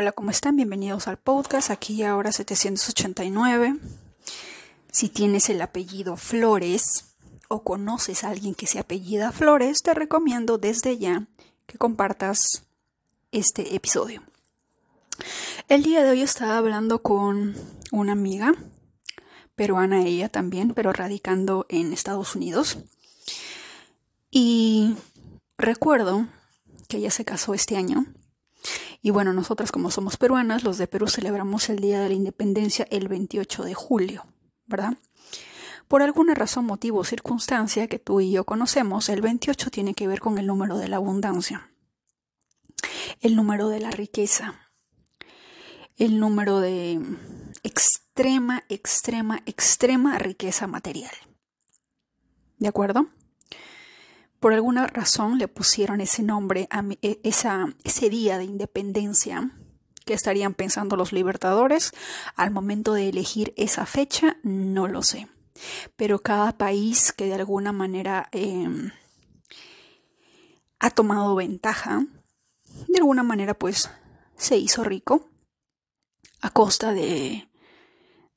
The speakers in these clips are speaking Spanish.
Hola, ¿cómo están? Bienvenidos al podcast, aquí ahora 789. Si tienes el apellido Flores o conoces a alguien que se apellida Flores, te recomiendo desde ya que compartas este episodio. El día de hoy estaba hablando con una amiga, peruana ella también, pero radicando en Estados Unidos. Y recuerdo que ella se casó este año. Y bueno, nosotras como somos peruanas, los de Perú celebramos el Día de la Independencia el 28 de julio, ¿verdad? Por alguna razón, motivo o circunstancia que tú y yo conocemos, el 28 tiene que ver con el número de la abundancia, el número de la riqueza, el número de extrema, extrema, extrema riqueza material. ¿De acuerdo? Por alguna razón le pusieron ese nombre a e, esa, ese día de independencia que estarían pensando los libertadores al momento de elegir esa fecha, no lo sé. Pero cada país que de alguna manera em, ha tomado ventaja, de alguna manera pues se hizo rico a costa de,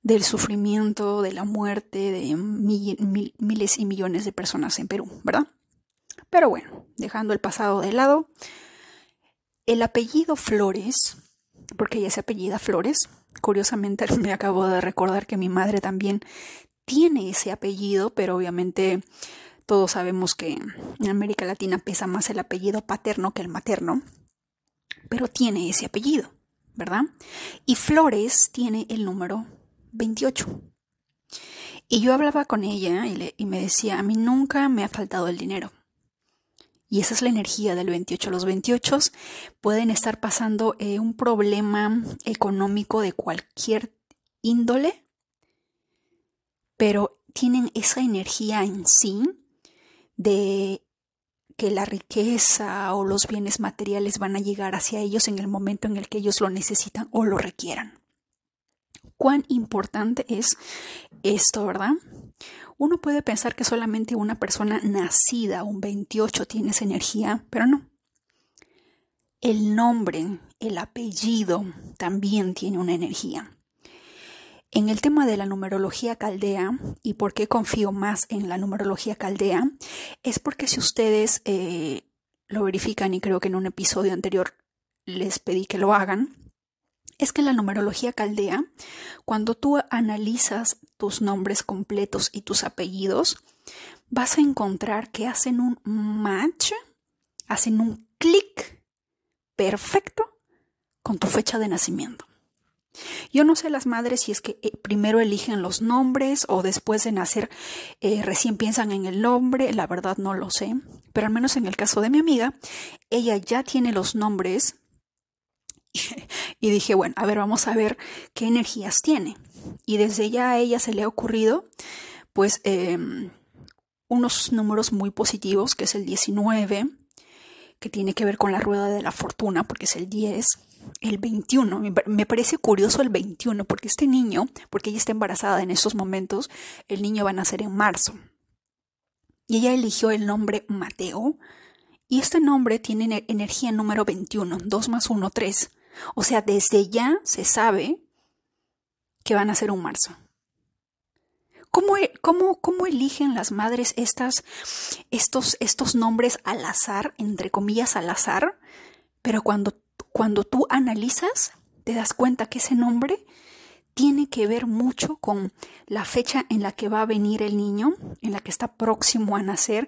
del sufrimiento, de la muerte de miles y millones de personas en Perú, ¿verdad? Pero bueno, dejando el pasado de lado, el apellido Flores, porque ella se apellida Flores, curiosamente me acabo de recordar que mi madre también tiene ese apellido, pero obviamente todos sabemos que en América Latina pesa más el apellido paterno que el materno, pero tiene ese apellido, ¿verdad? Y Flores tiene el número 28. Y yo hablaba con ella y, y me decía, a mí nunca me ha faltado el dinero. Y esa es la energía del 28. Los 28 pueden estar pasando eh, un problema económico de cualquier índole, pero tienen esa energía en sí de que la riqueza o los bienes materiales van a llegar hacia ellos en el momento en el que ellos lo necesitan o lo requieran. Cuán importante es esto, ¿verdad? Uno puede pensar que solamente una persona nacida un 28 tiene esa energía, pero no. El nombre, el apellido también tiene una energía. En el tema de la numerología caldea, y por qué confío más en la numerología caldea, es porque si ustedes eh, lo verifican, y creo que en un episodio anterior les pedí que lo hagan, es que la numerología caldea, cuando tú analizas tus nombres completos y tus apellidos, vas a encontrar que hacen un match, hacen un clic perfecto con tu fecha de nacimiento. Yo no sé las madres si es que eh, primero eligen los nombres o después de nacer eh, recién piensan en el nombre, la verdad no lo sé, pero al menos en el caso de mi amiga, ella ya tiene los nombres y dije, bueno, a ver, vamos a ver qué energías tiene. Y desde ya a ella se le ha ocurrido, pues, em, unos números muy positivos, que es el 19, que tiene que ver con la rueda de la fortuna, porque es el 10, el 21. Me parece curioso el 21, porque este niño, porque ella está embarazada en estos momentos, el niño va a nacer en marzo. Y ella eligió el nombre Mateo, y este nombre tiene energía número 21, 2 más 1, 3. O sea, desde ya se sabe que van a ser un marzo. ¿Cómo, e, cómo, cómo eligen las madres estas, estos, estos nombres al azar, entre comillas al azar? Pero cuando, cuando tú analizas, te das cuenta que ese nombre tiene que ver mucho con la fecha en la que va a venir el niño, en la que está próximo a nacer,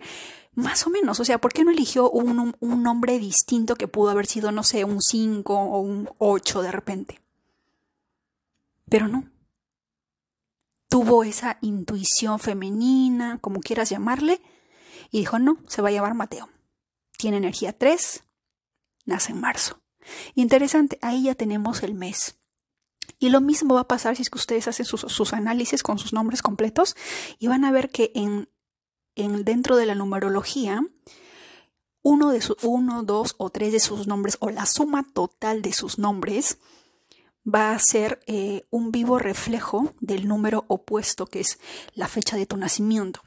más o menos, o sea, ¿por qué no eligió un, nombre distinto que pudo haber sido, no sé, un 5 o un 8 de repente? Pero no. Tuvo esa intuición femenina, como quieras llamarle, y dijo, no, se va a llamar Mateo. Tiene energía 3, nace en marzo. Interesante, ahí ya tenemos el mes. Y lo mismo va a pasar si es que ustedes hacen sus, sus, análisis con sus nombres completos y van a ver que en en, dentro de la numerología, uno, de su, uno, dos o tres de sus nombres o la suma total de sus nombres va a ser eh, un vivo reflejo del número opuesto que es la fecha de tu nacimiento.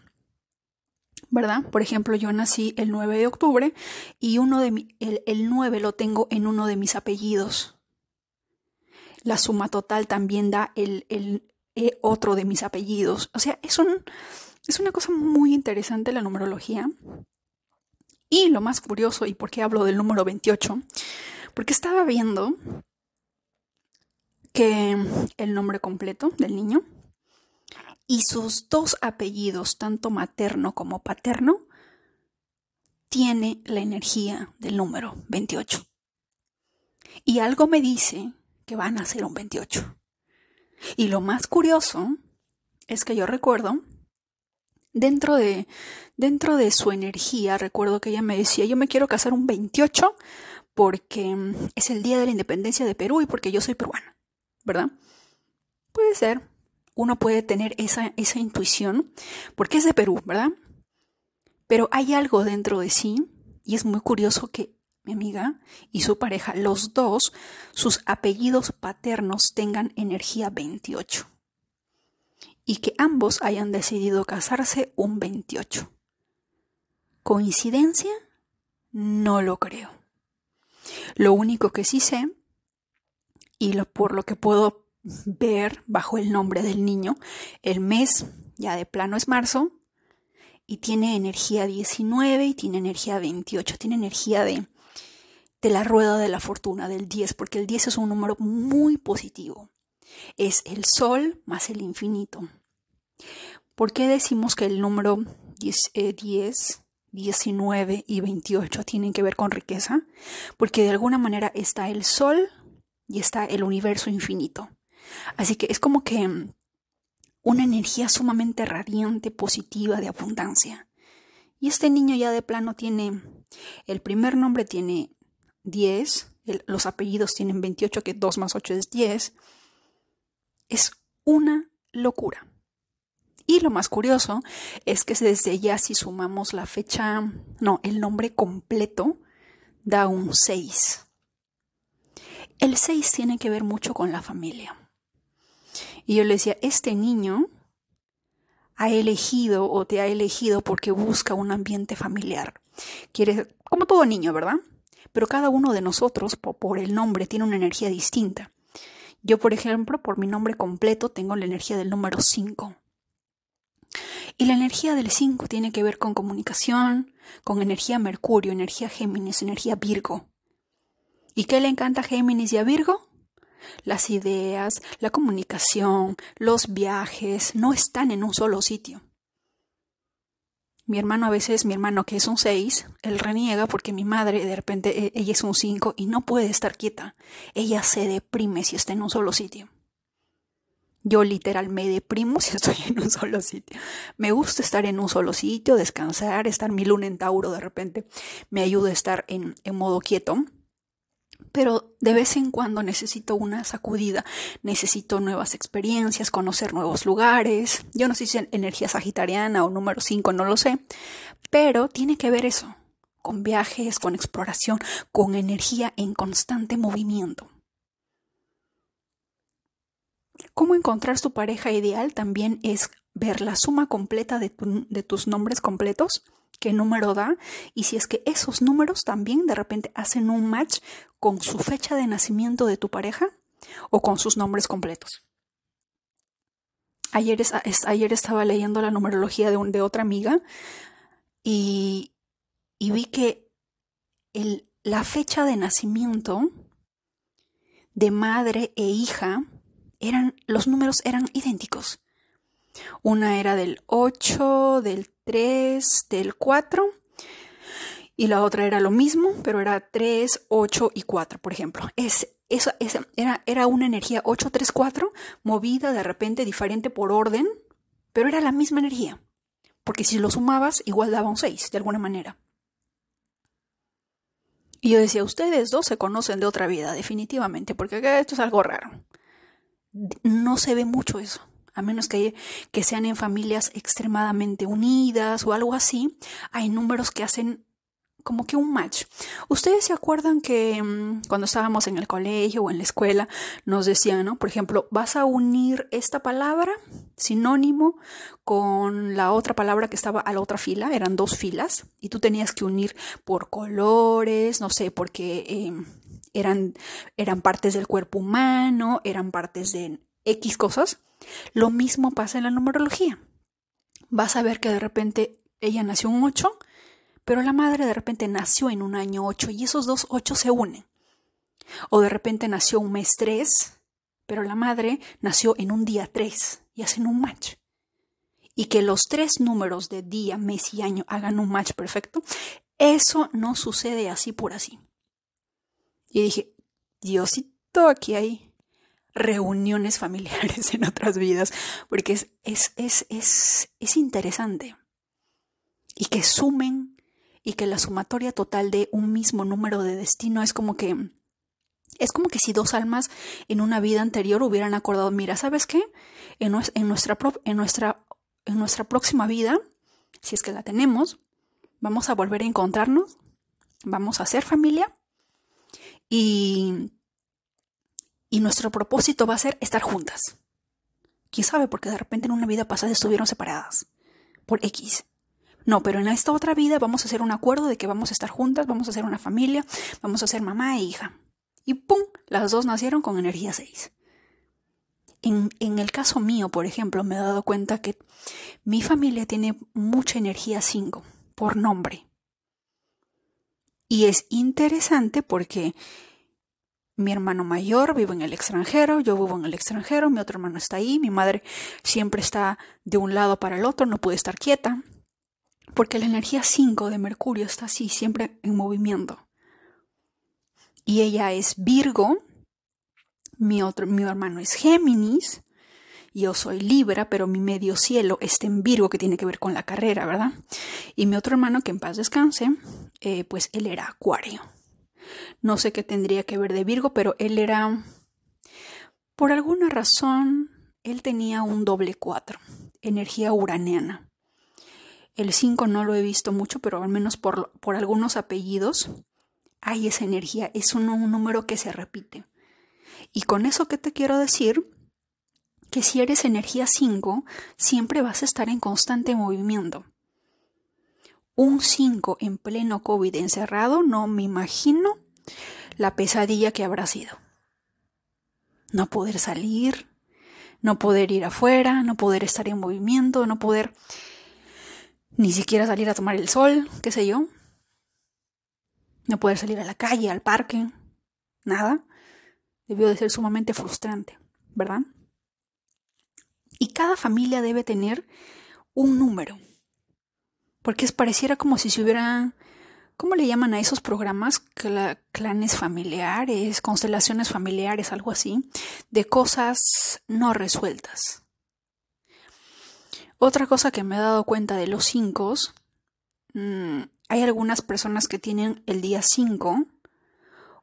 ¿Verdad? Por ejemplo, yo nací el 9 de octubre y uno de el, el 9 lo tengo en uno de mis apellidos. la suma total también da el, el eh, otro de mis apellidos. O sea, es, un, es una cosa muy interesante la numerología. Y lo más curioso, y por qué hablo del número 28, porque estaba viendo que el nombre completo del niño y sus dos apellidos, tanto materno como paterno, tiene la energía del número 28. Y algo me dice que van a ser un 28. Y lo más curioso es que yo recuerdo, dentro de, dentro de su energía, recuerdo que ella me decía, yo me quiero casar un 28 porque es el día de la independencia de Perú y porque yo soy peruana. ¿Verdad? Puede ser. Uno puede tener esa, esa intuición porque es de Perú, ¿verdad? Pero hay algo dentro de sí y es muy curioso que mi amiga y su pareja, los dos, sus apellidos paternos tengan energía 28 y que ambos hayan decidido casarse un 28. ¿Coincidencia? No lo creo. Lo único que sí sé y por lo que puedo ver bajo el nombre del niño, el mes ya de plano es marzo y tiene energía 19 y tiene energía 28, tiene energía de, de la rueda de la fortuna, del 10, porque el 10 es un número muy positivo. Es el sol más el infinito. ¿Por qué decimos que el número 10, 10 19 y 28 tienen que ver con riqueza? Porque de alguna manera está el sol y está el universo infinito. Así que es como que mm, una energía sumamente radiante, positiva, de abundancia. Y este niño ya de plano tiene, el primer nombre tiene 10, los apellidos tienen 28, que 2 más 8 es 10. Es una locura. Y lo más curioso es que desde ya si sumamos la fecha, no, el nombre completo da un 6. El 6 tiene que ver mucho con la familia. Y yo le decía, este niño ha elegido o te ha elegido porque busca un ambiente familiar. Quiere, como todo niño, ¿verdad? Pero cada uno de nosotros, por, el nombre, tiene una energía distinta. Yo, por ejemplo, por mi nombre completo, tengo la energía del número 5. Y la energía del 5 tiene que ver con comunicación, con energía Mercurio, energía Géminis, energía Virgo. ¿Y qué le encanta a Géminis y a Virgo? Las ideas, la comunicación, los viajes no están en un solo sitio. Mi hermano a veces, mi hermano que es un 6, él reniega porque mi madre de repente e, ella es un 5 y no puede estar quieta. Ella se deprime si está en un solo sitio. Yo literal me deprimo si estoy en un solo sitio. Me gusta estar en un solo sitio, descansar, estar mi luna en Tauro de repente me ayuda a estar en, en modo quieto pero de vez en cuando necesito una sacudida, necesito nuevas experiencias, conocer nuevos lugares. Yo no sé si es energía sagitariana o número 5, no lo sé, pero tiene que ver eso, con viajes, con exploración, con energía en constante movimiento. ¿Cómo encontrar tu pareja ideal? También es ver la suma completa de, tus nombres completos qué número da y si es que esos números también de repente hacen un match con su fecha de nacimiento de tu pareja o con sus nombres completos. Ayer, estaba leyendo la numerología de, otra amiga y, vi que la fecha de nacimiento de madre e hija eran los números eran idénticos. Una era del 8, del 3, del 4 y la otra era lo mismo, pero era 3, 8 y 4, por ejemplo. Es, era, era una energía 8, 3, 4 movida de repente diferente por orden, pero era la misma energía. Porque si lo sumabas, igual daba un 6, de alguna manera. Y yo decía, ustedes dos se conocen de otra vida, definitivamente, porque esto es algo raro. No se ve mucho eso a menos que, sean en familias extremadamente unidas o algo así, hay números que hacen como que un match. Ustedes se acuerdan que mm, cuando estábamos en el colegio o en la escuela nos decían, ¿no? Por ejemplo, vas a unir esta palabra sinónimo con la otra palabra que estaba a la otra fila, eran dos filas, y tú tenías que unir por colores, no sé, porque em, eran, eran partes del cuerpo humano, eran partes de X cosas. Lo mismo pasa en la numerología. Vas a ver que de repente ella nació un 8, pero la madre de repente nació en un año 8 y esos dos 8 se unen. O de repente nació un mes 3, pero la madre nació en un día 3 y hacen un match. Y que los tres números de día, mes y año hagan un match perfecto, eso no sucede así por así. Y dije, Diosito, aquí hay reuniones familiares en otras vidas, porque es, es, es, es, es interesante. Y que sumen y que la sumatoria total de un mismo número de destino es como que es como que si dos almas en una vida anterior hubieran acordado, mira, ¿sabes qué? En, en, nuestra, en, nuestra, en nuestra próxima vida, si es que la tenemos, vamos a volver a encontrarnos, vamos a ser familia y, y nuestro propósito va a ser estar juntas. ¿Quién sabe? Porque de repente en una vida pasada estuvieron separadas por X. No, pero en esta otra vida vamos a hacer un acuerdo de que vamos a estar juntas, vamos a ser una familia, vamos a ser mamá e hija. Y ¡pum! Las dos nacieron con energía 6. En, en, el caso mío, por ejemplo, me he dado cuenta que mi familia tiene mucha energía 5 por nombre. Y es interesante porque mi hermano mayor vive en el extranjero, yo vivo en el extranjero, mi otro hermano está ahí, mi madre siempre está de un lado para el otro, no puede estar quieta, porque la energía 5 de Mercurio está así, siempre en movimiento y ella es Virgo, mi otro, mi hermano es Géminis, yo soy Libra, pero mi medio cielo está en Virgo, que tiene que ver con la carrera, ¿verdad? Y mi otro hermano, que en paz descanse, eh, pues él era Acuario. No sé qué tendría que ver de Virgo, pero él era, por alguna razón, él tenía un doble cuatro, energía uraniana. El 5 no lo he visto mucho, pero al menos por, por algunos apellidos hay esa energía, es un, número que se repite. Y con eso que te quiero decir, que si eres energía 5, siempre vas a estar en constante movimiento. Un 5 en pleno COVID encerrado, no me imagino la pesadilla que habrá sido. No poder salir, no poder ir afuera, no poder estar en movimiento, no poder ni siquiera salir a tomar el sol, qué sé yo no poder salir a la calle, al parque, nada, debió de ser sumamente frustrante, ¿verdad? Y cada familia debe tener un número, porque es pareciera como si se hubiera, ¿cómo le llaman a esos programas? clanes familiares, constelaciones familiares, algo así, de cosas no resueltas. Otra cosa que me he dado cuenta de los cinco mmm, hay algunas personas que tienen el día 5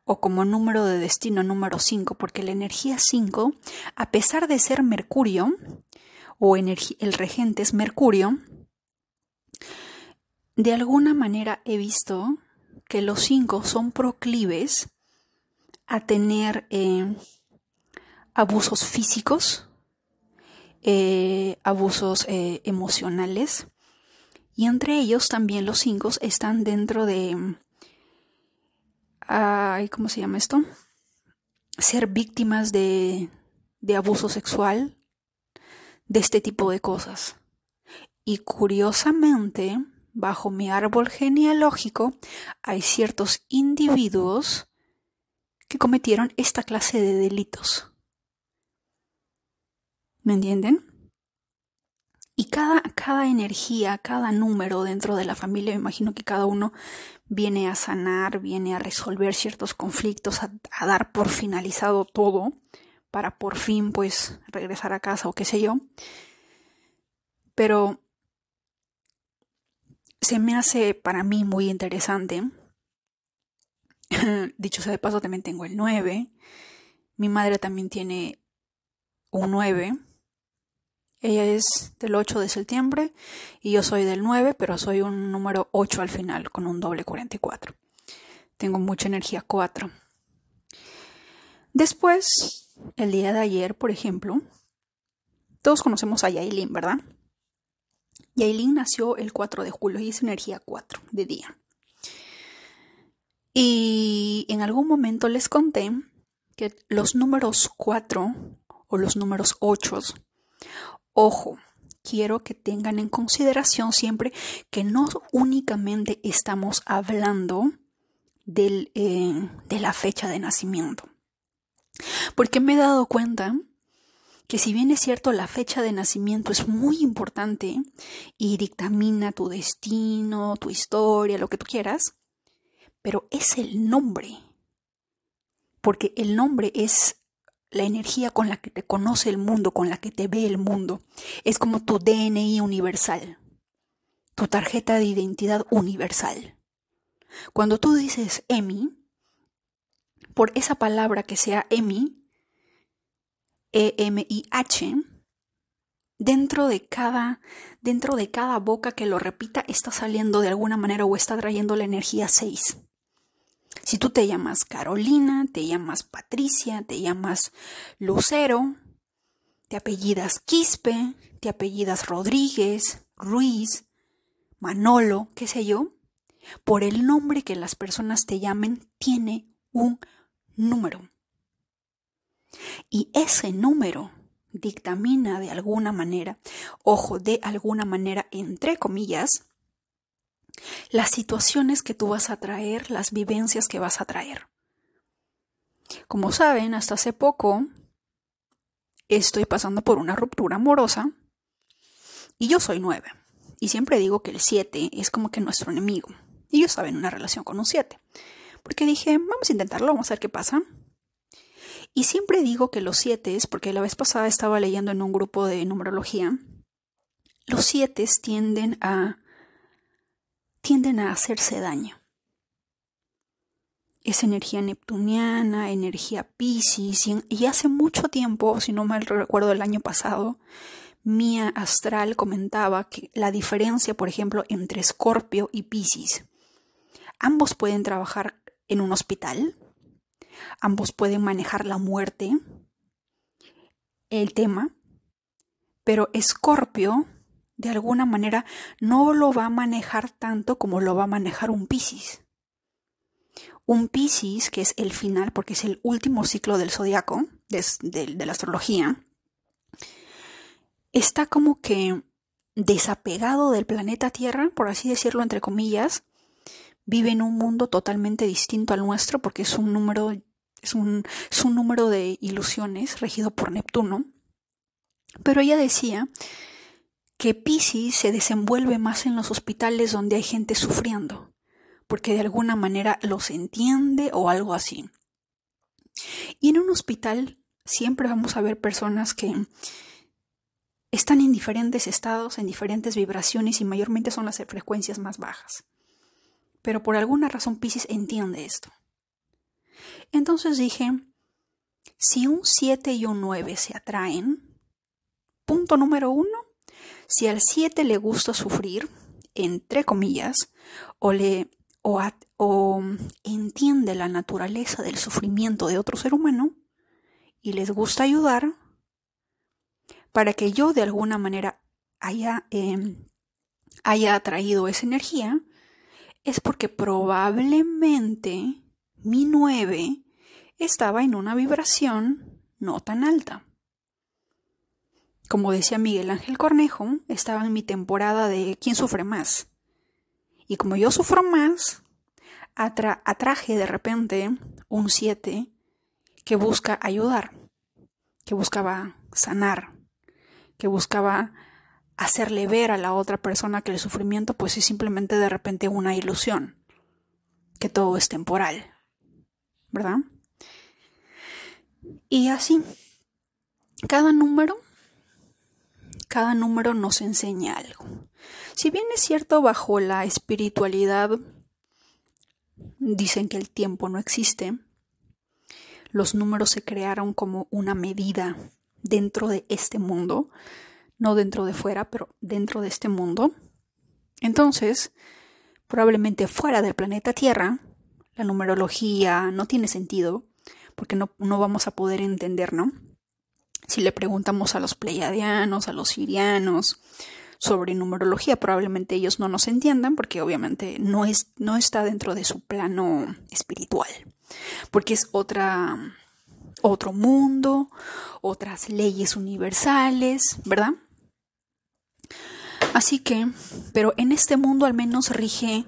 o como número de destino número 5, porque la energía 5, a pesar de ser Mercurio, o el regente es Mercurio, de alguna manera he visto que los 5 son proclives a tener eh, abusos físicos, eh, abusos eh, emocionales, y entre ellos también los cinco están dentro de... Ay, ¿Cómo se llama esto? Ser víctimas de, de abuso sexual, de este tipo de cosas. Y curiosamente, bajo mi árbol genealógico, hay ciertos individuos que cometieron esta clase de delitos. ¿Me entienden? Y cada, cada energía, cada número dentro de la familia, me imagino que cada uno viene a sanar, viene a resolver ciertos conflictos, a, a dar por finalizado todo, para por fin pues regresar a casa o qué sé yo. Pero se me hace para mí muy interesante. Dicho sea de paso, también tengo el 9. Mi madre también tiene un 9. Ella es del 8 de septiembre y yo soy del 9, pero soy un número 8 al final, con un doble 44. Tengo mucha energía 4. Después, el día de ayer, por ejemplo, todos conocemos a Yailin, ¿verdad? Yailin nació el 4 de julio y es energía 4 de día. Y en algún momento les conté que los números 4 o los números 8, ojo, quiero que tengan en consideración siempre que no únicamente estamos hablando del, eh, de la fecha de nacimiento. Porque me he dado cuenta que si bien es cierto la fecha de nacimiento es muy importante y dictamina tu destino, tu historia, lo que tú quieras, pero es el nombre. Porque el nombre es la energía con la que te conoce el mundo, con la que te ve el mundo. Es como tu DNI universal, tu tarjeta de identidad universal. Cuando tú dices Emi, por esa palabra que sea Emi, E-M-I-H, dentro de cada dentro de cada boca que lo repita está saliendo de alguna manera o está trayendo la energía 6. Si tú te llamas Carolina, te llamas Patricia, te llamas Lucero, te apellidas Quispe, te apellidas Rodríguez, Ruiz, Manolo, qué sé yo, por el nombre que las personas te llamen tiene un número. Y ese número dictamina de alguna manera, ojo, de alguna manera, entre comillas, las situaciones que tú vas a traer, las vivencias que vas a traer. Como saben, hasta hace poco estoy pasando por una ruptura amorosa y yo soy nueve. Y siempre digo que el siete es como que nuestro enemigo. Y yo estaba en una relación con un siete. Porque dije, vamos a intentarlo, vamos a ver qué pasa. Y siempre digo que los siete, porque la vez pasada estaba leyendo en un grupo de numerología, los siete tienden a tienden a hacerse daño. Es energía neptuniana, energía Pisces, y, hace mucho tiempo, si no mal recuerdo el año pasado, Mía Astral comentaba que la diferencia, por ejemplo, entre Escorpio y Pisces, ambos pueden trabajar en un hospital, ambos pueden manejar la muerte, el tema, pero Escorpio de alguna manera no lo va a manejar tanto como lo va a manejar un Piscis. Un Piscis, que es el final, porque es el último ciclo del zodiaco, de, la astrología, está como que desapegado del planeta Tierra, por así decirlo entre comillas, vive en un mundo totalmente distinto al nuestro porque es un número es un, es un número de ilusiones regido por Neptuno. Pero ella decía que Pisces se desenvuelve más en los hospitales donde hay gente sufriendo, porque de alguna manera los entiende o algo así. Y en un hospital siempre vamos a ver personas que están en diferentes estados, en diferentes vibraciones y mayormente son las frecuencias más bajas. Pero por alguna razón Pisces entiende esto. Entonces dije, si un 7 y un 9 se atraen, punto número uno, si al 7 le gusta sufrir, entre comillas, o le o, o, entiende la naturaleza del sufrimiento de otro ser humano y les gusta ayudar para que yo de alguna manera haya, em, haya atraído esa energía, es porque probablemente mi 9 estaba en una vibración no tan alta. Como decía Miguel Ángel Cornejo, estaba en mi temporada de ¿Quién sufre más? Y como yo sufro más, atraje de repente un 7 que busca ayudar, que buscaba sanar, que buscaba hacerle ver a la otra persona que el sufrimiento pues es simplemente de repente una ilusión, que todo es temporal, ¿verdad? Y así, cada número cada número nos enseña algo. Si bien es cierto, bajo la espiritualidad dicen que el tiempo no existe, los números se crearon como una medida dentro de este mundo, no dentro de fuera, pero dentro de este mundo. Entonces, probablemente fuera del planeta Tierra, la numerología no tiene sentido, porque no, no vamos a poder entender, ¿no? Si le preguntamos a los pleiadianos, a los sirianos, sobre numerología. Probablemente ellos no nos entiendan porque obviamente no, es, no está dentro de su plano espiritual, porque es otra, otro mundo, otras leyes universales, ¿verdad? Así que, pero en este mundo al menos rige,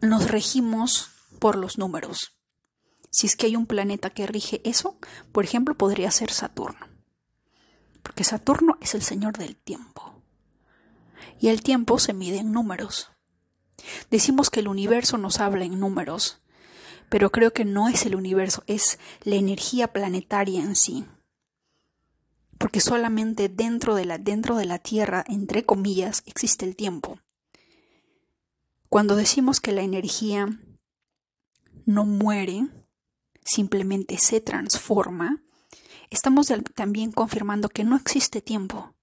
nos regimos por los números. Si es que hay un planeta que rige eso, por ejemplo, podría ser Saturno. Porque Saturno es el señor del tiempo. Y el tiempo se mide en números. Decimos que el universo nos habla en números, pero creo que no es el universo, es la energía planetaria en sí. Porque solamente dentro de la, dentro de la Tierra, entre comillas, existe el tiempo. Cuando decimos que la energía no muere, simplemente se transforma, estamos también confirmando que no existe tiempo.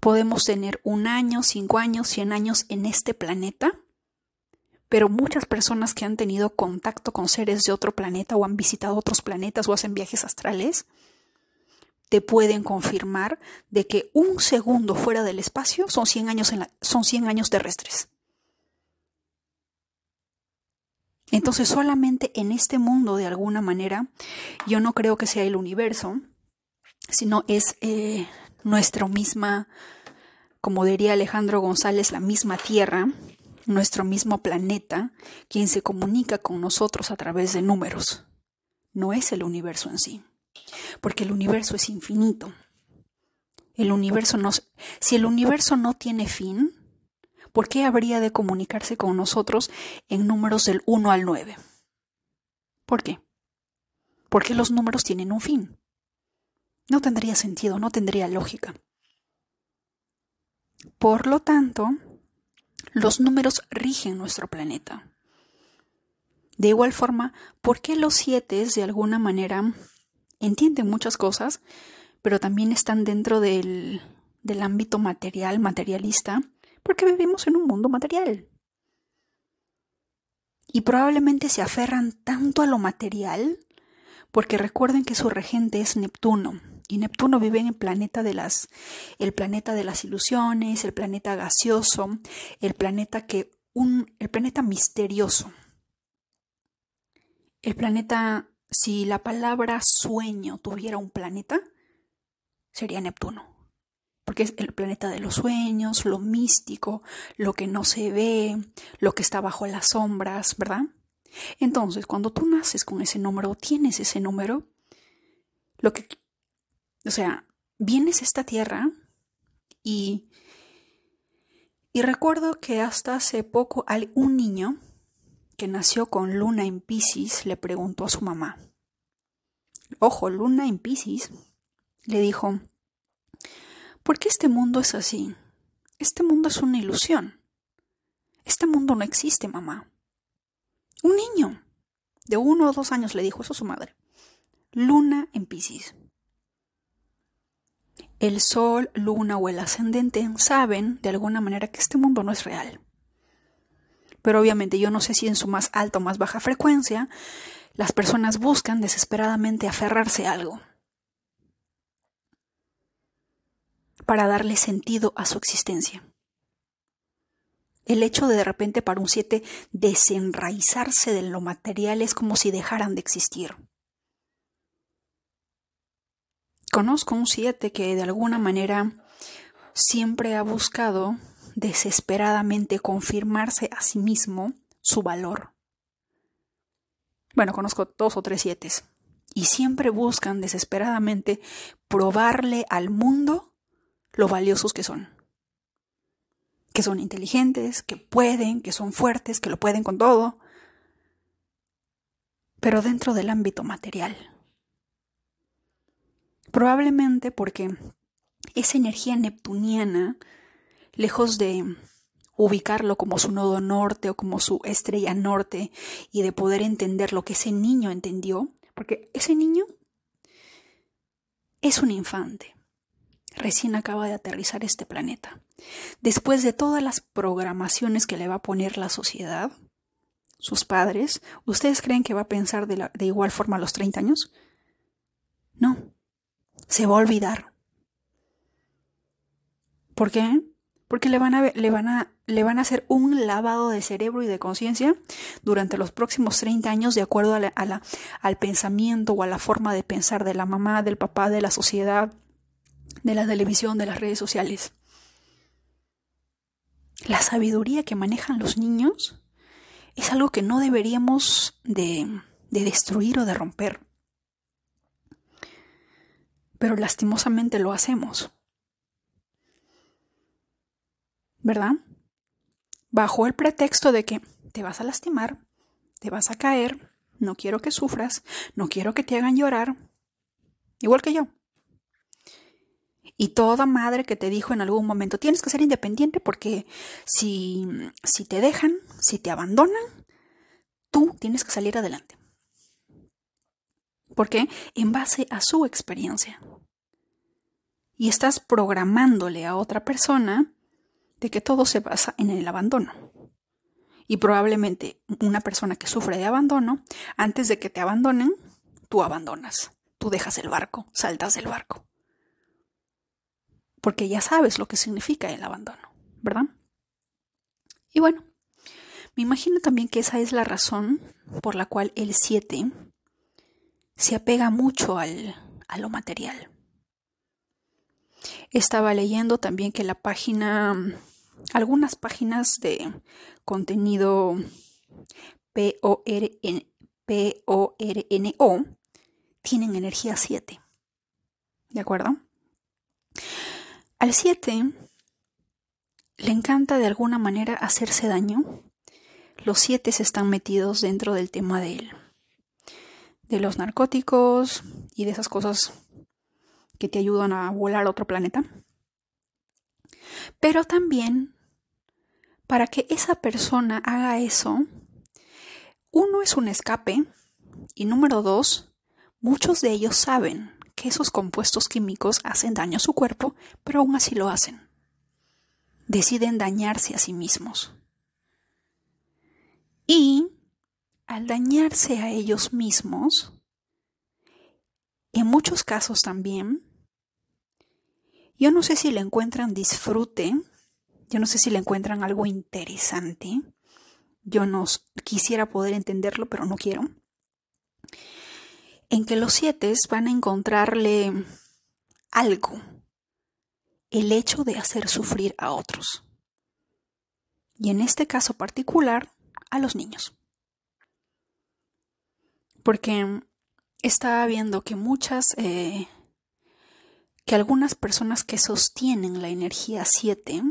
Podemos tener un año, cinco años, cien años en este planeta, pero muchas personas que han tenido contacto con seres de otro planeta o han visitado otros planetas o hacen viajes astrales, te pueden confirmar de que un segundo fuera del espacio son 100 años, son 100 años terrestres. Entonces solamente en este mundo, de alguna manera, yo no creo que sea el universo, sino es eh, nuestra misma, como diría Alejandro González, la misma Tierra, nuestro mismo planeta, quien se comunica con nosotros a través de números. No es el universo en sí, porque el universo es infinito. El universo no, si el universo no tiene fin, ¿por qué habría de comunicarse con nosotros en números del 1 al 9? ¿Por qué? Porque los números tienen un fin. No tendría sentido, no tendría lógica. Por lo tanto, los números rigen nuestro planeta. De igual forma, ¿por qué los siete de alguna manera entienden muchas cosas, pero también están dentro del, del ámbito material, materialista? porque vivimos en un mundo material. Y probablemente se aferran tanto a lo material porque recuerden que su regente es Neptuno. Y Neptuno vive en el planeta de las el planeta de las ilusiones, el planeta gaseoso, el planeta que un el planeta misterioso. El planeta si la palabra sueño tuviera un planeta sería Neptuno porque es el planeta de los sueños, lo místico, lo que no se ve, lo que está bajo las sombras, ¿verdad? Entonces, cuando tú naces con ese número, tienes ese número, lo que, o sea, vienes a esta tierra y, y recuerdo que hasta hace poco un niño que nació con luna en Pisces le preguntó a su mamá, ojo, luna en Pisces, le dijo, ¿Por qué este mundo es así? Este mundo es una ilusión. Este mundo no existe, mamá. Un niño de uno o dos años le dijo eso a su madre. Luna en Pisces. El sol, luna o el ascendente saben de alguna manera que este mundo no es real. Pero obviamente yo no sé si en su más alta o más baja frecuencia las personas buscan desesperadamente aferrarse a algo. para darle sentido a su existencia. El hecho de de repente para un 7 desenraizarse de lo material es como si dejaran de existir. Conozco un 7 que de alguna manera siempre ha buscado desesperadamente confirmarse a sí mismo su valor. Bueno, conozco dos o tres siete y siempre buscan desesperadamente probarle al mundo lo valiosos que son. Que son inteligentes, que pueden, que son fuertes, que lo pueden con todo. Pero dentro del ámbito material. Probablemente porque esa energía neptuniana, lejos de ubicarlo como su nodo norte o como su estrella norte y de poder entender lo que ese niño entendió, porque ese niño es un infante recién acaba de aterrizar este planeta. Después de todas las programaciones que le va a poner la sociedad, sus padres, ¿ustedes creen que va a pensar de, igual forma a los 30 años? No, se va a olvidar. ¿Por qué? Porque le van a, le van a, le van a hacer un lavado de cerebro y de conciencia durante los próximos 30 años de acuerdo al pensamiento o a la forma de pensar de la mamá, del papá, de la sociedad, de la televisión, de las redes sociales. La sabiduría que manejan los niños es algo que no deberíamos de, de destruir o de romper. Pero lastimosamente lo hacemos. ¿verdad? Bajo el pretexto de que te vas a lastimar, te vas a caer, no quiero que sufras, no quiero que te hagan llorar, igual que yo. Y toda madre que te dijo en algún momento, tienes que ser independiente porque si, si te dejan, si te abandonan, tú tienes que salir adelante. Porque en base a su experiencia. Y estás programándole a otra persona de que todo se basa en el abandono. Y probablemente una persona que sufre de abandono, antes de que te abandonen, tú abandonas, tú dejas el barco, saltas del barco. Porque ya sabes lo que significa el abandono, ¿verdad? Y bueno, me imagino también que esa es la razón por la cual el 7 se apega mucho al, a lo material. Estaba leyendo también que la página, algunas páginas de contenido P-O-R-N-O tienen energía 7. ¿De acuerdo? Al 7 le encanta de alguna manera hacerse daño. Los 7 están metidos dentro del tema de, de los narcóticos y de esas cosas que te ayudan a volar a otro planeta. Pero también para que esa persona haga eso, uno es un escape y número dos, muchos de ellos saben que esos compuestos químicos hacen daño a su cuerpo, pero aún así lo hacen. Deciden dañarse a sí mismos. Y al dañarse a ellos mismos, en muchos casos también, yo no sé si le encuentran disfrute, yo no sé si le encuentran algo interesante, yo no quisiera poder entenderlo, pero no quiero, en que los siete van a encontrarle algo, el hecho de hacer sufrir a otros. Y en este caso particular, a los niños. Porque estaba viendo que muchas, eh, que algunas personas que sostienen la energía 7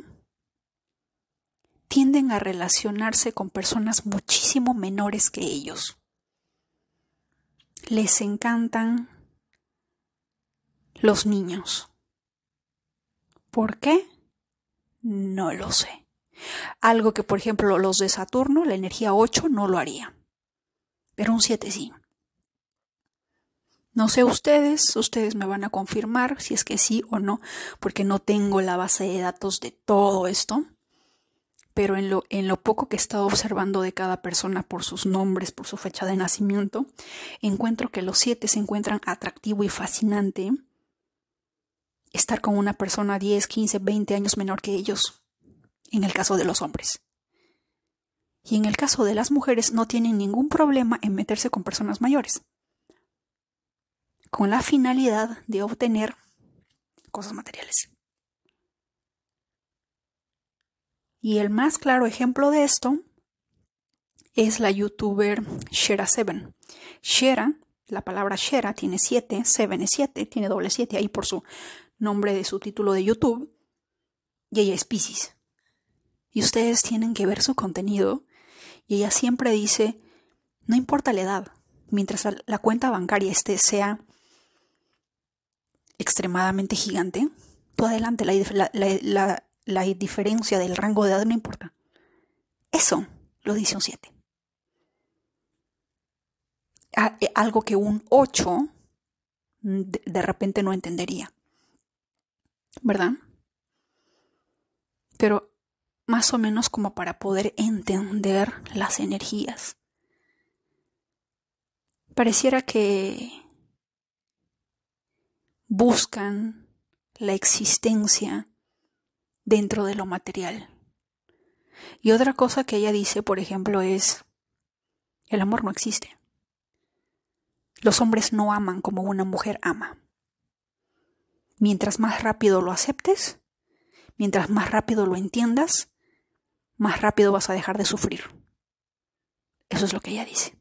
tienden a relacionarse con personas muchísimo menores que ellos. Les encantan los niños. ¿Por qué? No lo sé. Algo que, por ejemplo, los de Saturno, la energía 8, no lo haría. Pero un 7 sí. No sé ustedes, ustedes me van a confirmar si es que sí o no, porque no tengo la base de datos de todo esto. Pero en lo, en lo poco que he estado observando de cada persona por sus nombres, por su fecha de nacimiento, encuentro que los siete se encuentran atractivo y fascinante estar con una persona 10, 15, 20 años menor que ellos, en el caso de los hombres. Y en el caso de las mujeres no tienen ningún problema en meterse con personas mayores con la finalidad de obtener cosas materiales. Y el más claro ejemplo de esto es la youtuber Shera7. Shera, la palabra Shera tiene 7, 7 es 7, tiene doble 7 ahí por su nombre de su título de YouTube. Y ella es Pisces. Y ustedes tienen que ver su contenido. Y ella siempre dice, no importa la edad, mientras la cuenta bancaria este sea extremadamente gigante, tú adelante, la, la, diferencia del rango de edad no importa. Eso lo dice un 7. Eh, algo que un 8 de repente no entendería. ¿Verdad? Pero más o menos como para poder entender las energías. Pareciera que buscan la existencia dentro de lo material. Y otra cosa que ella dice, por ejemplo, es, el amor no existe. Los hombres no aman como una mujer ama. Mientras más rápido lo aceptes, mientras más rápido lo entiendas, más rápido vas a dejar de sufrir. Eso es lo que ella dice.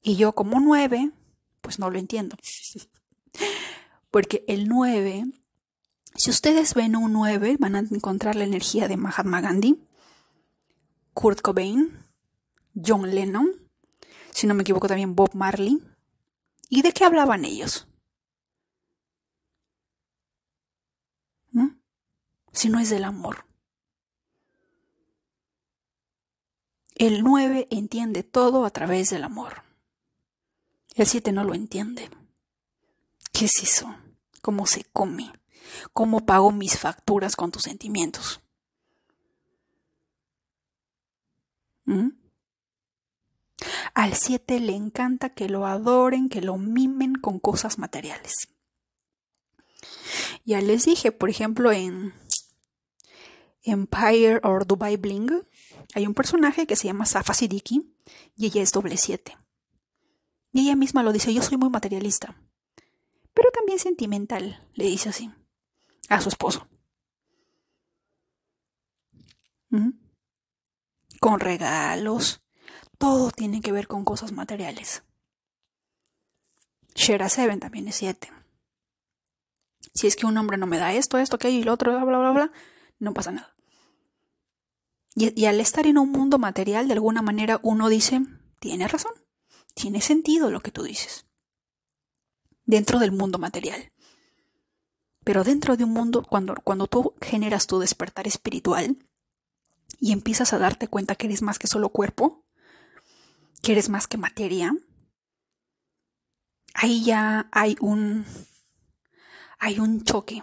Y yo como nueve, pues no lo entiendo. Porque el nueve, si ustedes ven un nueve, van a encontrar la energía de Mahatma Gandhi, Kurt Cobain, John Lennon, si no me equivoco también Bob Marley. ¿Y de qué hablaban ellos? ¿Mm? Si no es del amor. El 9 entiende todo a través del amor. El 7 no lo entiende. ¿Qué es eso? ¿Cómo se come? ¿Cómo pago mis facturas con tus sentimientos? ¿Mm? Al 7 le encanta que lo adoren, que lo mimen con cosas materiales. Ya les dije, por ejemplo, en Empire or Dubai Bling, hay un personaje que se llama Safa Siddiqui y ella es doble 7. Y ella misma lo dice, yo soy muy materialista, pero también sentimental, le dice así, a su esposo. Con regalos, todo tiene que ver con cosas materiales. Shera Seven también es 7. Si es que un hombre no me da esto, esto, aquello y lo otro, bla, bla, bla, bla, no pasa nada. Y, al estar en un mundo material, de alguna manera uno dice, tiene razón, tiene sentido lo que tú dices. Dentro del mundo material. Pero dentro de un mundo, cuando, cuando tú generas tu despertar espiritual y empiezas a darte cuenta que eres más que solo cuerpo, que eres más que materia, ahí ya hay un, hay un choque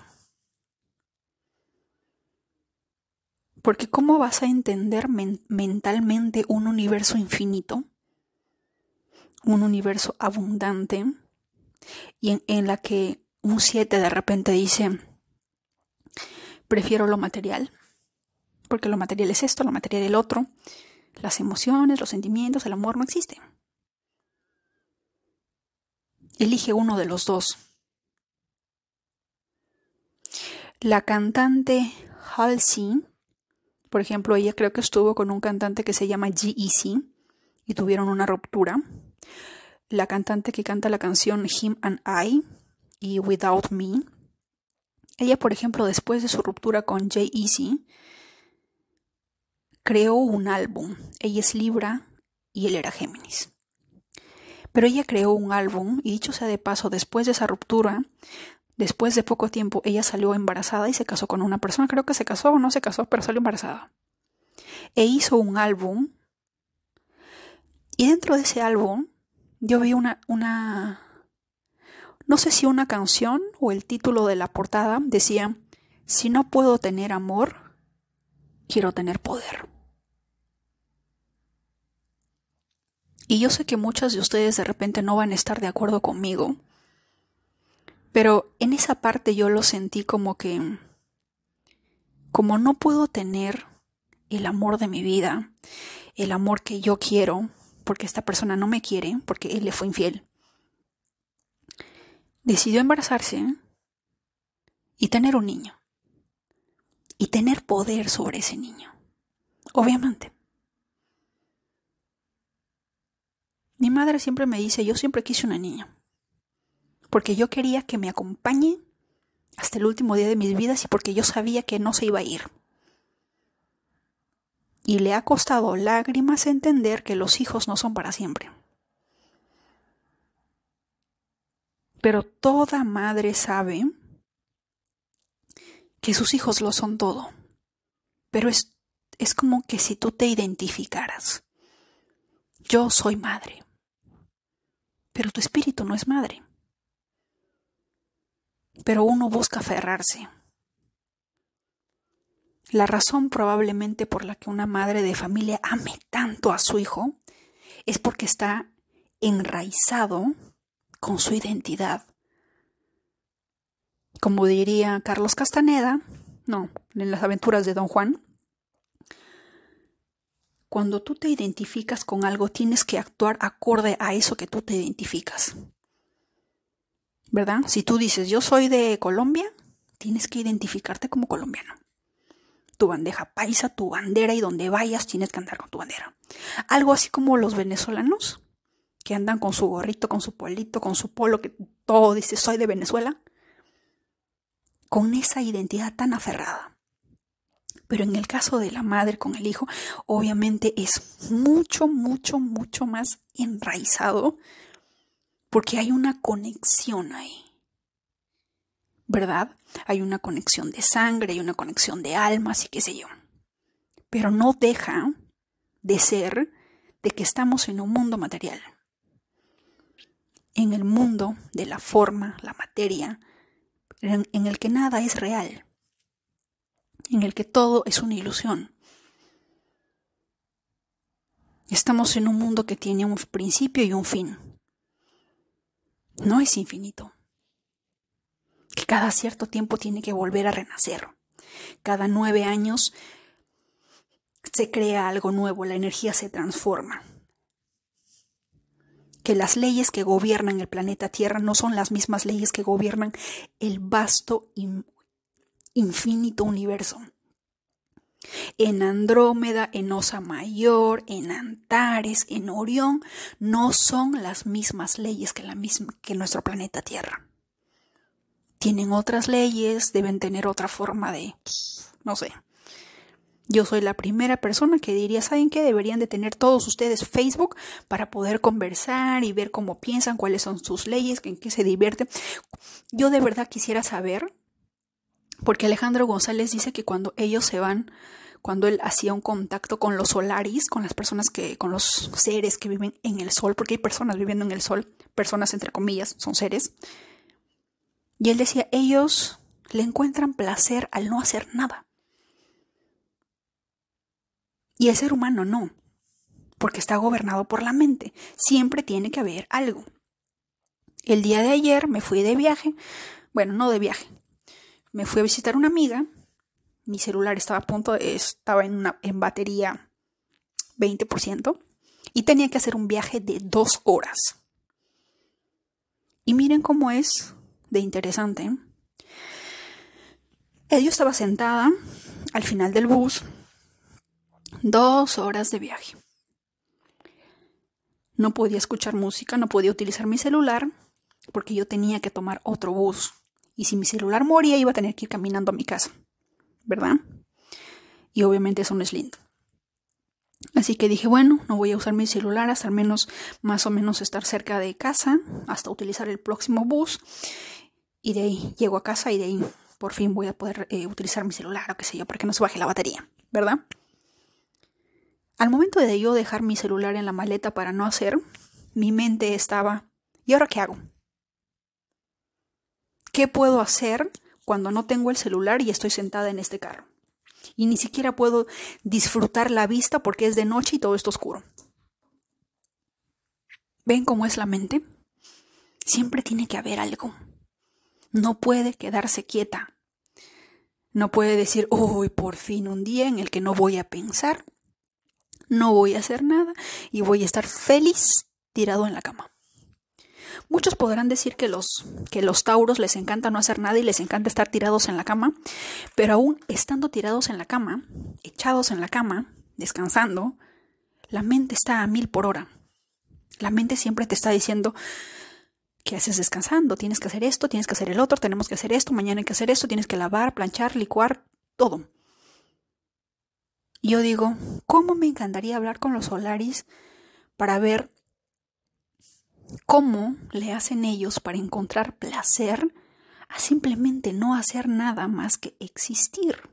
Porque ¿cómo vas a entender mentalmente un universo infinito? Un universo abundante y en, la que un 7 de repente dice, prefiero lo material, porque lo material es esto, lo material es el otro, las emociones, los sentimientos, el amor no existe. Elige uno de los dos. La cantante Halsey por ejemplo, ella creo que estuvo con un cantante que se llama G-Eazy y tuvieron una ruptura. La cantante que canta la canción Him and I y Without Me. Ella, por ejemplo, después de su ruptura con Jay-Eazy, creó un álbum. Ella es Libra y él era Géminis. Pero ella creó un álbum y dicho sea de paso, después de esa ruptura, Después de poco tiempo, ella salió embarazada y se casó con una persona. Creo que se casó o no se casó, pero salió embarazada. E hizo un álbum. Y dentro de ese álbum, yo vi una, una. No sé si una canción o el título de la portada decía: Si no puedo tener amor, quiero tener poder. Y yo sé que muchas de ustedes de repente no van a estar de acuerdo conmigo pero en esa parte yo lo sentí como que, como no puedo tener el amor de mi vida, el amor que yo quiero, porque esta persona no me quiere, porque él le fue infiel, decidió embarazarse y tener un niño. Y tener poder sobre ese niño. Obviamente. Mi madre siempre me dice, yo siempre quise una niña porque yo quería que me acompañe hasta el último día de mis vidas y porque yo sabía que no se iba a ir. Y le ha costado lágrimas entender que los hijos no son para siempre. Pero toda madre sabe que sus hijos lo son todo. Pero es, es como que si tú te identificaras. Yo soy madre. Pero tu espíritu no es madre pero uno busca aferrarse. La razón probablemente por la que una madre de familia ame tanto a su hijo es porque está enraizado con su identidad. Como diría Carlos Castaneda, no, en las aventuras de Don Juan, cuando tú te identificas con algo, tienes que actuar acorde a eso que tú te identificas. ¿Verdad? Si tú dices, yo soy de Colombia, tienes que identificarte como colombiano. Tu bandeja paisa, tu bandera y donde vayas tienes que andar con tu bandera. Algo así como los venezolanos, que andan con su gorrito, con su polito, con su polo, que todo dice soy de Venezuela, con esa identidad tan aferrada. Pero en el caso de la madre con el hijo, obviamente es mucho, mucho, mucho más enraizado porque hay una conexión ahí. ¿Verdad? Hay una conexión de sangre, hay una conexión de almas y qué sé yo. Pero no deja de ser de que estamos en un mundo material. En el mundo de la forma, la materia, en, en el que nada es real en el que todo es una ilusión. Estamos en un mundo que tiene un principio y un fin. No es infinito. Que cada cierto tiempo tiene que volver a renacer. Cada nueve años se crea algo nuevo, la energía se transforma. Que las leyes que gobiernan el planeta Tierra no son las mismas leyes que gobiernan el vasto infinito universo. En Andrómeda, en Osa Mayor, en Antares, en Orión, no son las mismas leyes que, la misma, que nuestro planeta Tierra. Tienen otras leyes, deben tener otra forma de... no sé. Yo soy la primera persona que diría, ¿saben qué? Deberían de tener todos ustedes Facebook para poder conversar y ver cómo piensan, cuáles son sus leyes, en qué se divierten. Yo de verdad quisiera saber porque Alejandro González dice que cuando ellos se van, cuando él hacía un contacto con los solaris, con las personas que, con los seres que viven en el sol, porque hay personas viviendo en el sol, personas entre comillas, son seres. Y él decía, ellos le encuentran placer al no hacer nada. Y el ser humano no, porque está gobernado por la mente. Siempre tiene que haber algo. El día de ayer me fui de viaje, bueno, no de viaje, me fui a visitar una amiga. Mi celular estaba a punto, estaba en, una, en batería 20% y tenía que hacer un viaje de dos horas. Y miren cómo es de interesante. Yo estaba sentada al final del bus, dos horas de viaje. No podía escuchar música, no podía utilizar mi celular porque yo tenía que tomar otro bus y si mi celular moría iba a tener que ir caminando a mi casa, ¿verdad? Y obviamente eso no es lindo. Así que dije, bueno, no voy a usar mi celular hasta al menos más o menos estar cerca de casa, hasta utilizar el próximo bus. Y de ahí llego a casa y de ahí por fin voy a poder eh, utilizar mi celular o qué sé yo, para que no se baje la batería, ¿verdad? Al momento de yo dejar mi celular en la maleta para no hacer, mi mente estaba, ¿y ahora qué hago? ¿Qué puedo hacer cuando no tengo el celular y estoy sentada en este carro? Y ni siquiera puedo disfrutar la vista porque es de noche y todo está oscuro. ¿Ven cómo es la mente? Siempre tiene que haber algo. No puede quedarse quieta. No puede decir, uy, por fin un día en el que no voy a pensar, no voy a hacer nada y voy a estar feliz tirado en la cama. Muchos podrán decir que los, que los tauros les encanta no hacer nada y les encanta estar tirados en la cama, pero aún estando tirados en la cama, echados en la cama, descansando, la mente está a mil por hora. La mente siempre te está diciendo, ¿qué haces descansando? Tienes que hacer esto, tienes que hacer el otro, tenemos que hacer esto, mañana hay que hacer esto, tienes que lavar, planchar, licuar, todo. Yo digo, ¿cómo me encantaría hablar con los Solaris para ver ¿Cómo le hacen ellos para encontrar placer a simplemente no hacer nada más que existir?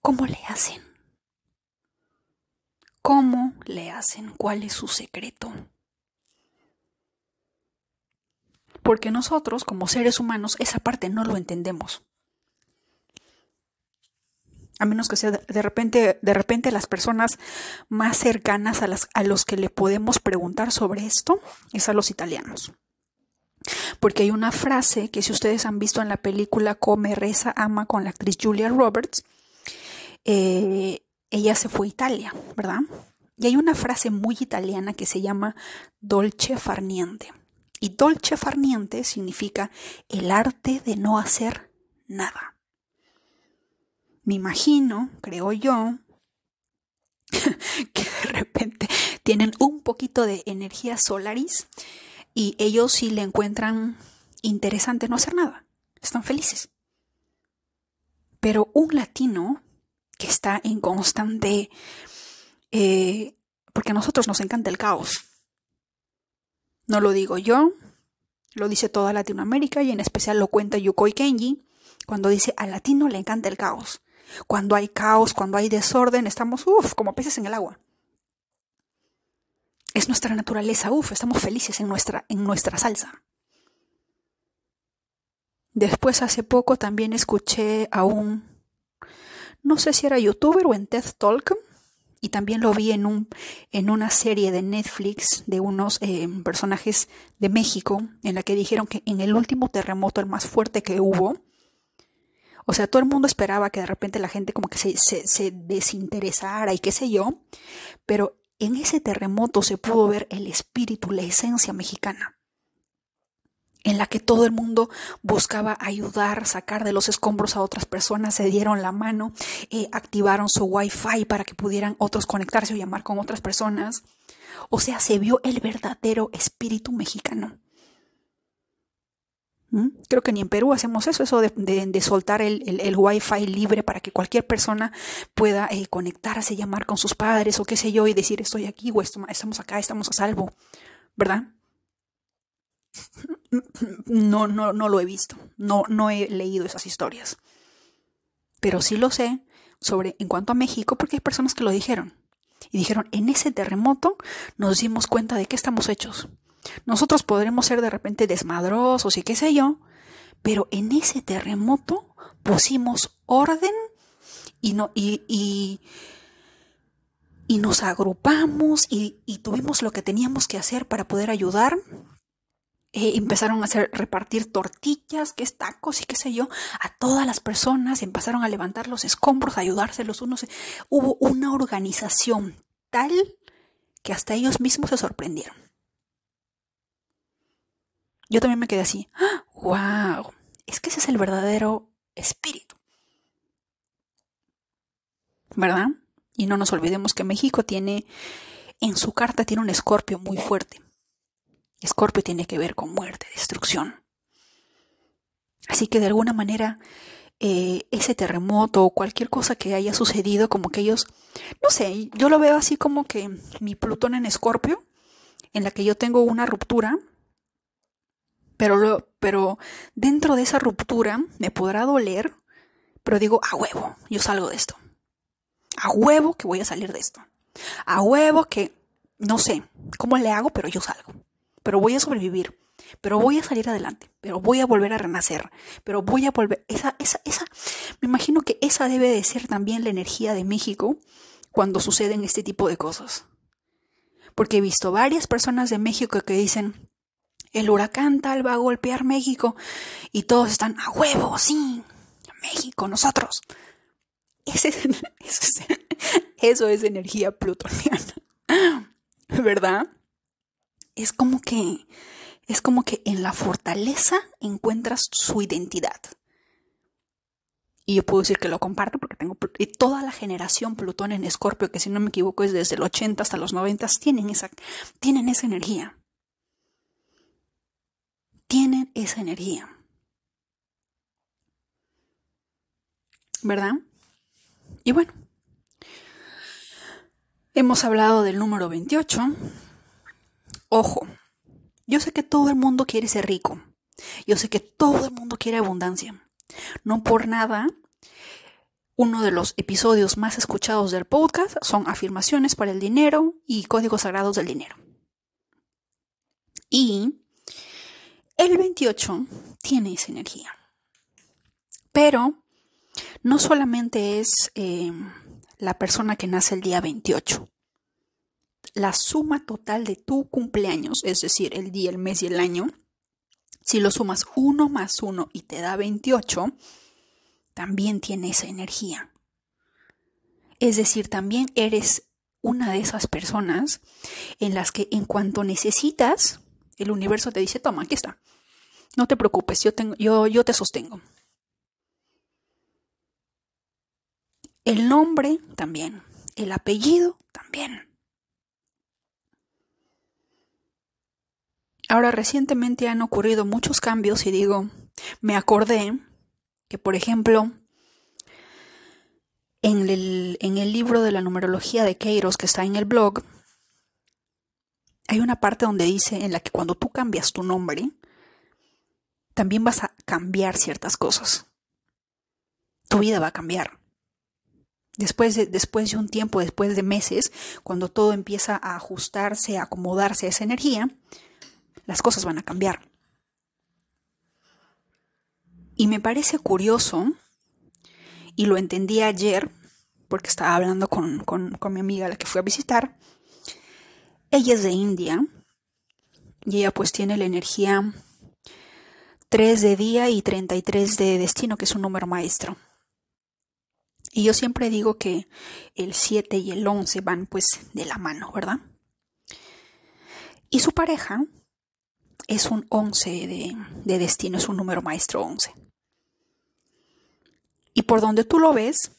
¿Cómo le hacen? ¿Cómo le hacen? ¿Cuál es su secreto? Porque nosotros, como seres humanos, esa parte no lo entendemos a menos que sea de repente, de repente las personas más cercanas a, las, los que le podemos preguntar sobre esto es a los italianos. Porque hay una frase que si ustedes han visto en la película Come, Reza, Ama con la actriz Julia Roberts, eh, ella se fue a Italia, ¿verdad? Y hay una frase muy italiana que se llama dolce far niente. Y dolce far niente significa el arte de no hacer nada. Me imagino, creo yo, que de repente tienen un poquito de energía solaris y ellos sí le encuentran interesante no hacer nada. Están felices. Pero un latino que está en constante... Eh, porque a nosotros nos encanta el caos. No lo digo yo, lo dice toda Latinoamérica y en especial lo cuenta Yukoi Kenji cuando dice al latino le encanta el caos. Cuando hay caos, cuando hay desorden, estamos, como peces en el agua. Es nuestra naturaleza, uff, estamos felices en nuestra, en nuestra salsa. Después, hace poco, también escuché a un, no sé si era youtuber o en TED Talk, y también lo vi en, un, en una serie de Netflix de unos eh, personajes de México, en la que dijeron que en el último terremoto, el más fuerte que hubo, o sea, todo el mundo esperaba que de repente la gente como que se, se, desinteresara y qué sé yo, pero en ese terremoto se pudo ver el espíritu, la esencia mexicana en la que todo el mundo buscaba ayudar, sacar de los escombros a otras personas, se dieron la mano, eh, activaron su wifi para que pudieran otros conectarse o llamar con otras personas. O sea, se vio el verdadero espíritu mexicano. ¿Mm? Creo que ni en Perú hacemos eso, eso de, soltar el, el, wifi libre para que cualquier persona pueda eh, conectarse, llamar con sus padres o qué sé yo y decir estoy aquí o estamos acá, estamos a salvo, ¿verdad? No, no, no lo he visto, no, no he leído esas historias. Pero sí lo sé sobre en cuanto a México porque hay personas que lo dijeron. Y dijeron, en ese terremoto nos dimos cuenta de qué estamos hechos. Nosotros podremos ser de repente desmadrosos y qué sé yo, pero en ese terremoto pusimos orden y, no, y, y, nos agrupamos y, tuvimos lo que teníamos que hacer para poder ayudar. Eh, empezaron a hacer repartir tortillas, que es tacos y qué sé yo, a todas las personas, empezaron a levantar los escombros, a ayudarse los unos. Hubo una organización tal que hasta ellos mismos se sorprendieron. Yo también me quedé así, ¡wow! Es que ese es el verdadero espíritu. ¿Verdad? Y no nos olvidemos que México tiene, en su carta tiene un escorpio muy fuerte. Escorpio tiene que ver con muerte, destrucción. Así que de alguna manera eh, ese terremoto o cualquier cosa que haya sucedido, como que ellos, no sé, yo lo veo así como que mi Plutón en Escorpio, en la que yo tengo una ruptura, pero, pero dentro de esa ruptura me podrá doler, pero digo, a huevo, yo salgo de esto. A huevo que voy a salir de esto. A huevo que, no sé cómo le hago, pero yo salgo. Pero voy a sobrevivir. Pero voy a salir adelante. Pero voy a volver a renacer. Pero voy a volver. Esa, esa, esa. Me imagino que esa debe de ser también la energía de México cuando suceden este tipo de cosas. Porque he visto varias personas de México que dicen, el huracán tal va a golpear México y todos están a huevo, sí, México, nosotros. eso, es, eso es energía plutoniana, ¿verdad? Es como que es como que en la fortaleza encuentras su identidad. Y yo puedo decir que lo comparto porque tengo toda la generación Plutón en Escorpio, que si no me equivoco es desde el 80 hasta los 90, tienen esa, tienen esa energía tienen esa energía. ¿Verdad? Y bueno, hemos hablado del número 28. Ojo, yo sé que todo el mundo quiere ser rico. Yo sé que todo el mundo quiere abundancia. No por nada, uno de los episodios más escuchados del podcast son afirmaciones para el dinero y códigos sagrados del dinero. Y el 28 tiene esa energía. Pero no solamente es eh, la persona que nace el día 28. La suma total de tu cumpleaños, es decir, el día, el mes y el año, Si lo sumas 1 más 1 y te da 28, también tiene esa energía. Es decir, también eres una de esas personas en las que en cuanto necesitas, el universo te dice, toma, aquí está. No te preocupes, yo, tengo, yo, yo te sostengo. El nombre también, el apellido también. Ahora recientemente han ocurrido muchos cambios y digo, me acordé que, por ejemplo, en el, en el libro de la numerología de Keiros que está en el blog, hay una parte donde dice en la que cuando tú cambias tu nombre, también vas a cambiar ciertas cosas. Tu vida va a cambiar. Después de, después de un tiempo, después de meses, cuando todo empieza a ajustarse, a acomodarse a esa energía, las cosas van a cambiar. Y me parece curioso, y lo entendí ayer, porque estaba hablando con, con, mi amiga la que fui a visitar. Ella es de India, y ella pues tiene la energía 3 de día y 33 de destino, que es un número maestro. Y yo siempre digo que el 7 y el 11 van pues de la mano, ¿verdad? Y su pareja es un 11 de, de destino, es un número maestro 11. Y por donde tú lo ves,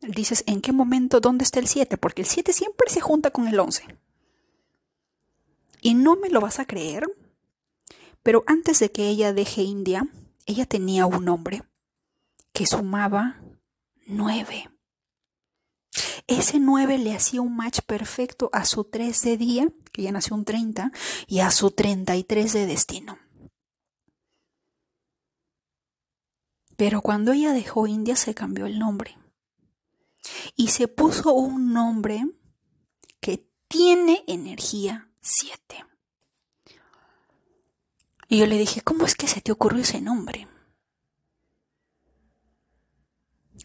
dices, ¿en qué momento, dónde está el 7? Porque el 7 siempre se junta con el 11. Y no me lo vas a creer, pero antes de que ella deje India, ella tenía un nombre que sumaba 9. Ese 9 le hacía un match perfecto a su 3 de día, que ya nació un 30, y a su 33 de destino. Pero cuando ella dejó India se cambió el nombre. Y se puso un nombre que tiene energía 7. Y yo le dije, ¿cómo es que se te ocurrió ese nombre?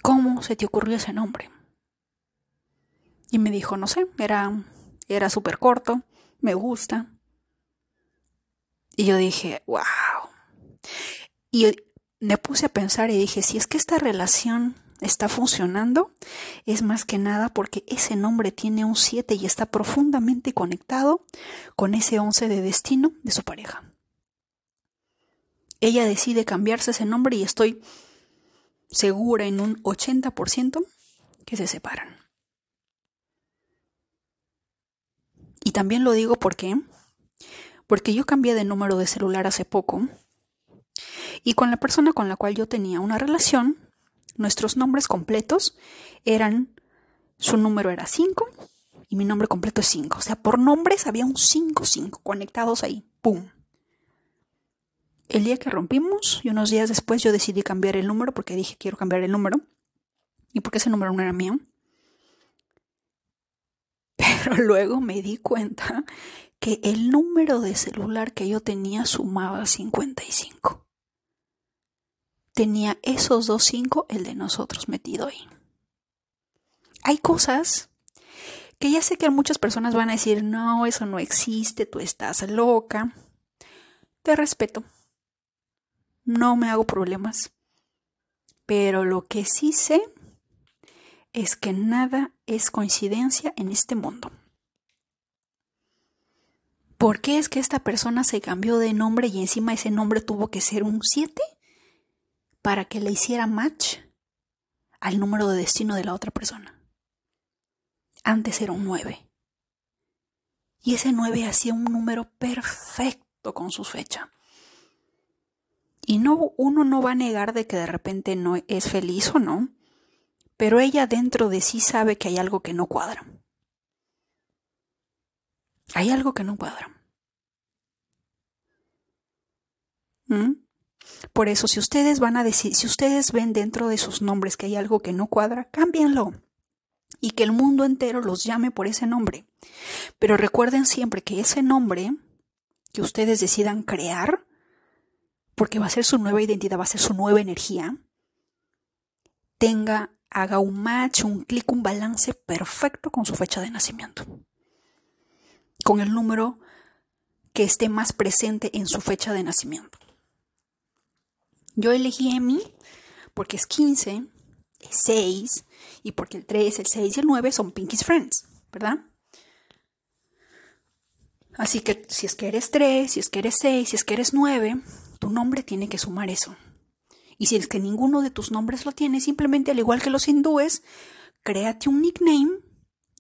¿Cómo se te ocurrió ese nombre? Y me dijo, no sé, era, era súper corto, me gusta. Y yo dije, wow. Y me puse a pensar y dije, si es que esta relación está funcionando, es más que nada porque ese nombre tiene un 7 y está profundamente conectado con ese 11 de destino de su pareja. Ella decide cambiarse ese nombre y estoy segura en un 80% que se separan. Y también lo digo porque porque yo cambié de número de celular hace poco y con la persona con la cual yo tenía una relación, nuestros nombres completos eran, su número era 5 y mi nombre completo es 5. O sea, por nombres había un 5-5 conectados ahí. ¡Pum! El día que rompimos y unos días después yo decidí cambiar el número porque dije quiero cambiar el número y porque ese número no era mío. Pero luego me di cuenta que el número de celular que yo tenía sumaba 55 tenía esos dos cinco, el de nosotros metido ahí. Hay cosas que ya sé que muchas personas van a decir, no, eso no existe, tú estás loca. Te respeto. No me hago problemas. Pero lo que sí sé es que nada es coincidencia en este mundo. ¿Por qué es que esta persona se cambió de nombre y encima ese nombre tuvo que ser un 7? para que le hiciera match al número de destino de la otra persona. Antes era un 9. Y ese 9 hacía un número perfecto con su fecha. Y no, uno no va a negar de que de repente no es feliz o no, pero ella dentro de sí sabe que hay algo que no cuadra. Hay algo que no cuadra. ¿Mm? Por eso, si ustedes van a decir, si ustedes ven dentro de sus nombres que hay algo que no cuadra, cámbienlo y que el mundo entero los llame por ese nombre. Pero recuerden siempre que ese nombre que ustedes decidan crear, porque va a ser su nueva identidad, va a ser su nueva energía, tenga, haga un match, un clic, un balance perfecto con su fecha de nacimiento. Con el número que esté más presente en su fecha de nacimiento. Yo elegí Emi porque es 15, es 6 y porque el 3, el 6 y el 9 son Pinky's Friends, ¿verdad? Así que si es que eres 3, si es que eres 6, si es que eres 9, tu nombre tiene que sumar eso. Y si es que ninguno de tus nombres lo tiene, simplemente al igual que los hindúes, créate un nickname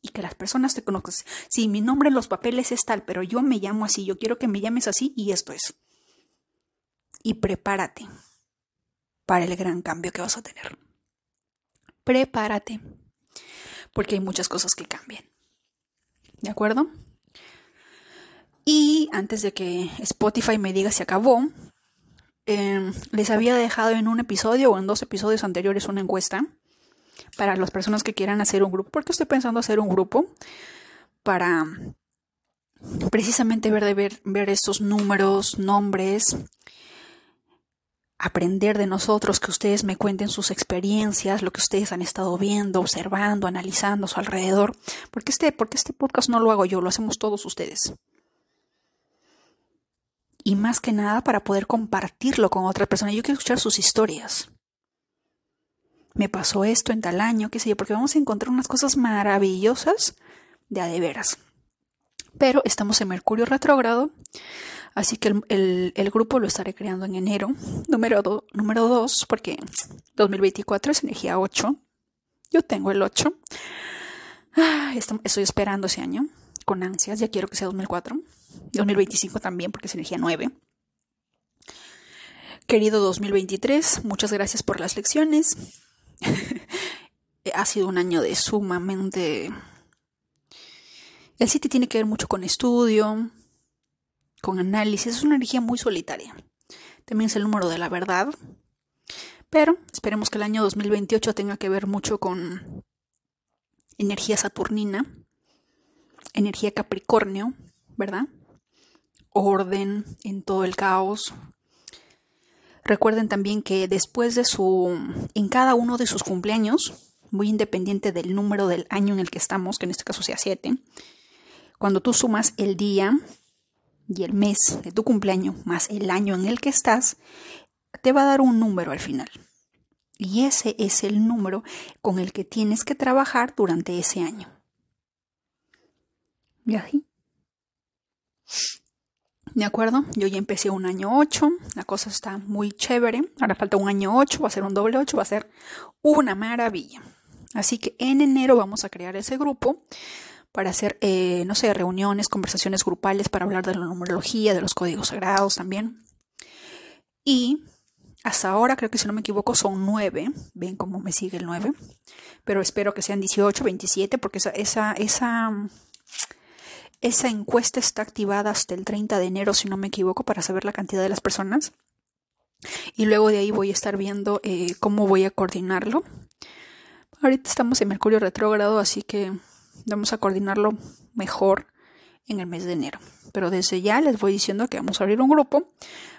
y que las personas te conozcan. Si mi nombre en los papeles es tal, pero yo me llamo así, yo quiero que me llames así y esto es. Y prepárate para el gran cambio que vas a tener. Prepárate, porque hay muchas cosas que cambian. ¿De acuerdo? Y antes de que Spotify me diga si acabó, em, les había dejado en un episodio o en dos episodios anteriores una encuesta para las personas que quieran hacer un grupo, porque estoy pensando hacer un grupo para precisamente ver, ver, ver estos números, nombres, aprender de nosotros, que ustedes me cuenten sus experiencias, lo que ustedes han estado viendo, observando, analizando a su alrededor, porque este, porque este podcast no lo hago yo, lo hacemos todos ustedes y más que nada para poder compartirlo con otra persona. Yo quiero escuchar sus historias. Me pasó esto en tal año, qué sé yo, porque vamos a encontrar unas cosas maravillosas de a de veras. Pero estamos en Mercurio retrógrado, así que el, grupo lo estaré creando en enero. Número 2, número dos, porque 2024 es energía 8. Yo tengo el 8. Ah, estoy esperando ese año con ansias, ya quiero que sea 2004. 2025 también, porque es energía 9. Querido 2023, muchas gracias por las lecciones. ha sido un año de sumamente... El City tiene que ver mucho con estudio, con análisis. Es una energía muy solitaria. También es el número de la verdad. Pero esperemos que el año 2028 tenga que ver mucho con energía saturnina, energía Capricornio, ¿verdad? Orden en todo el caos. Recuerden también que después de su, en cada uno de sus cumpleaños, muy independiente del número del año en el que estamos, que en este caso sea 7, cuando tú sumas el día y el mes de tu cumpleaños más el año en el que estás, te va a dar un número al final. Y ese es el número con el que tienes que trabajar durante ese año. ¿Y así? ¿De acuerdo? Yo ya empecé un año 8, la cosa está muy chévere. Ahora falta un año 8, va a ser un doble 8, va a ser una maravilla. Así que en enero vamos a crear ese grupo para hacer, eh, no sé, reuniones, conversaciones grupales para hablar de la numerología, de los códigos sagrados también. Y hasta ahora, creo que si no me equivoco, son 9. Ven cómo me sigue el 9. Pero espero que sean 18, 27, porque esa, esa, esa esa encuesta está activada hasta el 30 de enero, si no me equivoco, para saber la cantidad de las personas. Y luego de ahí voy a estar viendo eh, cómo voy a coordinarlo. Ahorita estamos en Mercurio retrógrado, así que vamos a coordinarlo mejor en el mes de enero. Pero desde ya les voy diciendo que vamos a abrir un grupo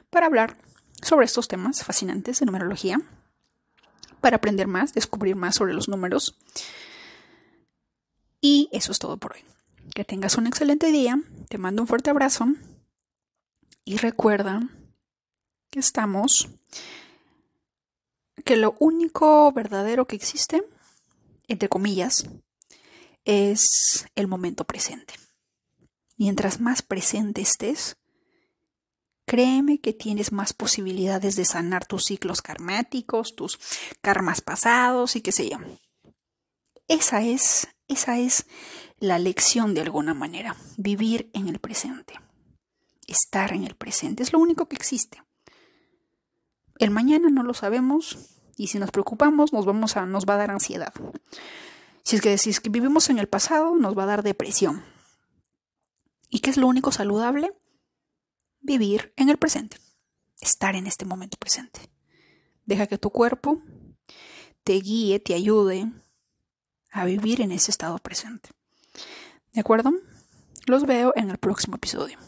para hablar sobre estos temas fascinantes de numerología, para aprender más, descubrir más sobre los números. Y eso es todo por hoy. Que tengas un excelente día, te mando un fuerte abrazo y recuerda que estamos, que lo único verdadero que existe, entre comillas, es el momento presente. Mientras más presente estés, créeme que tienes más posibilidades de sanar tus ciclos karmáticos, tus karmas pasados y qué sé yo. Esa es, esa es la lección de alguna manera, vivir en el presente, estar en el presente, es lo único que existe. El mañana no lo sabemos y si nos preocupamos nos, vamos a, nos va a dar ansiedad. Si es, que, si es que vivimos en el pasado nos va a dar depresión. ¿Y qué es lo único saludable? Vivir en el presente, estar en este momento presente. Deja que tu cuerpo te guíe, te ayude a vivir en ese estado presente. ¿De acuerdo? Los veo en el próximo episodio.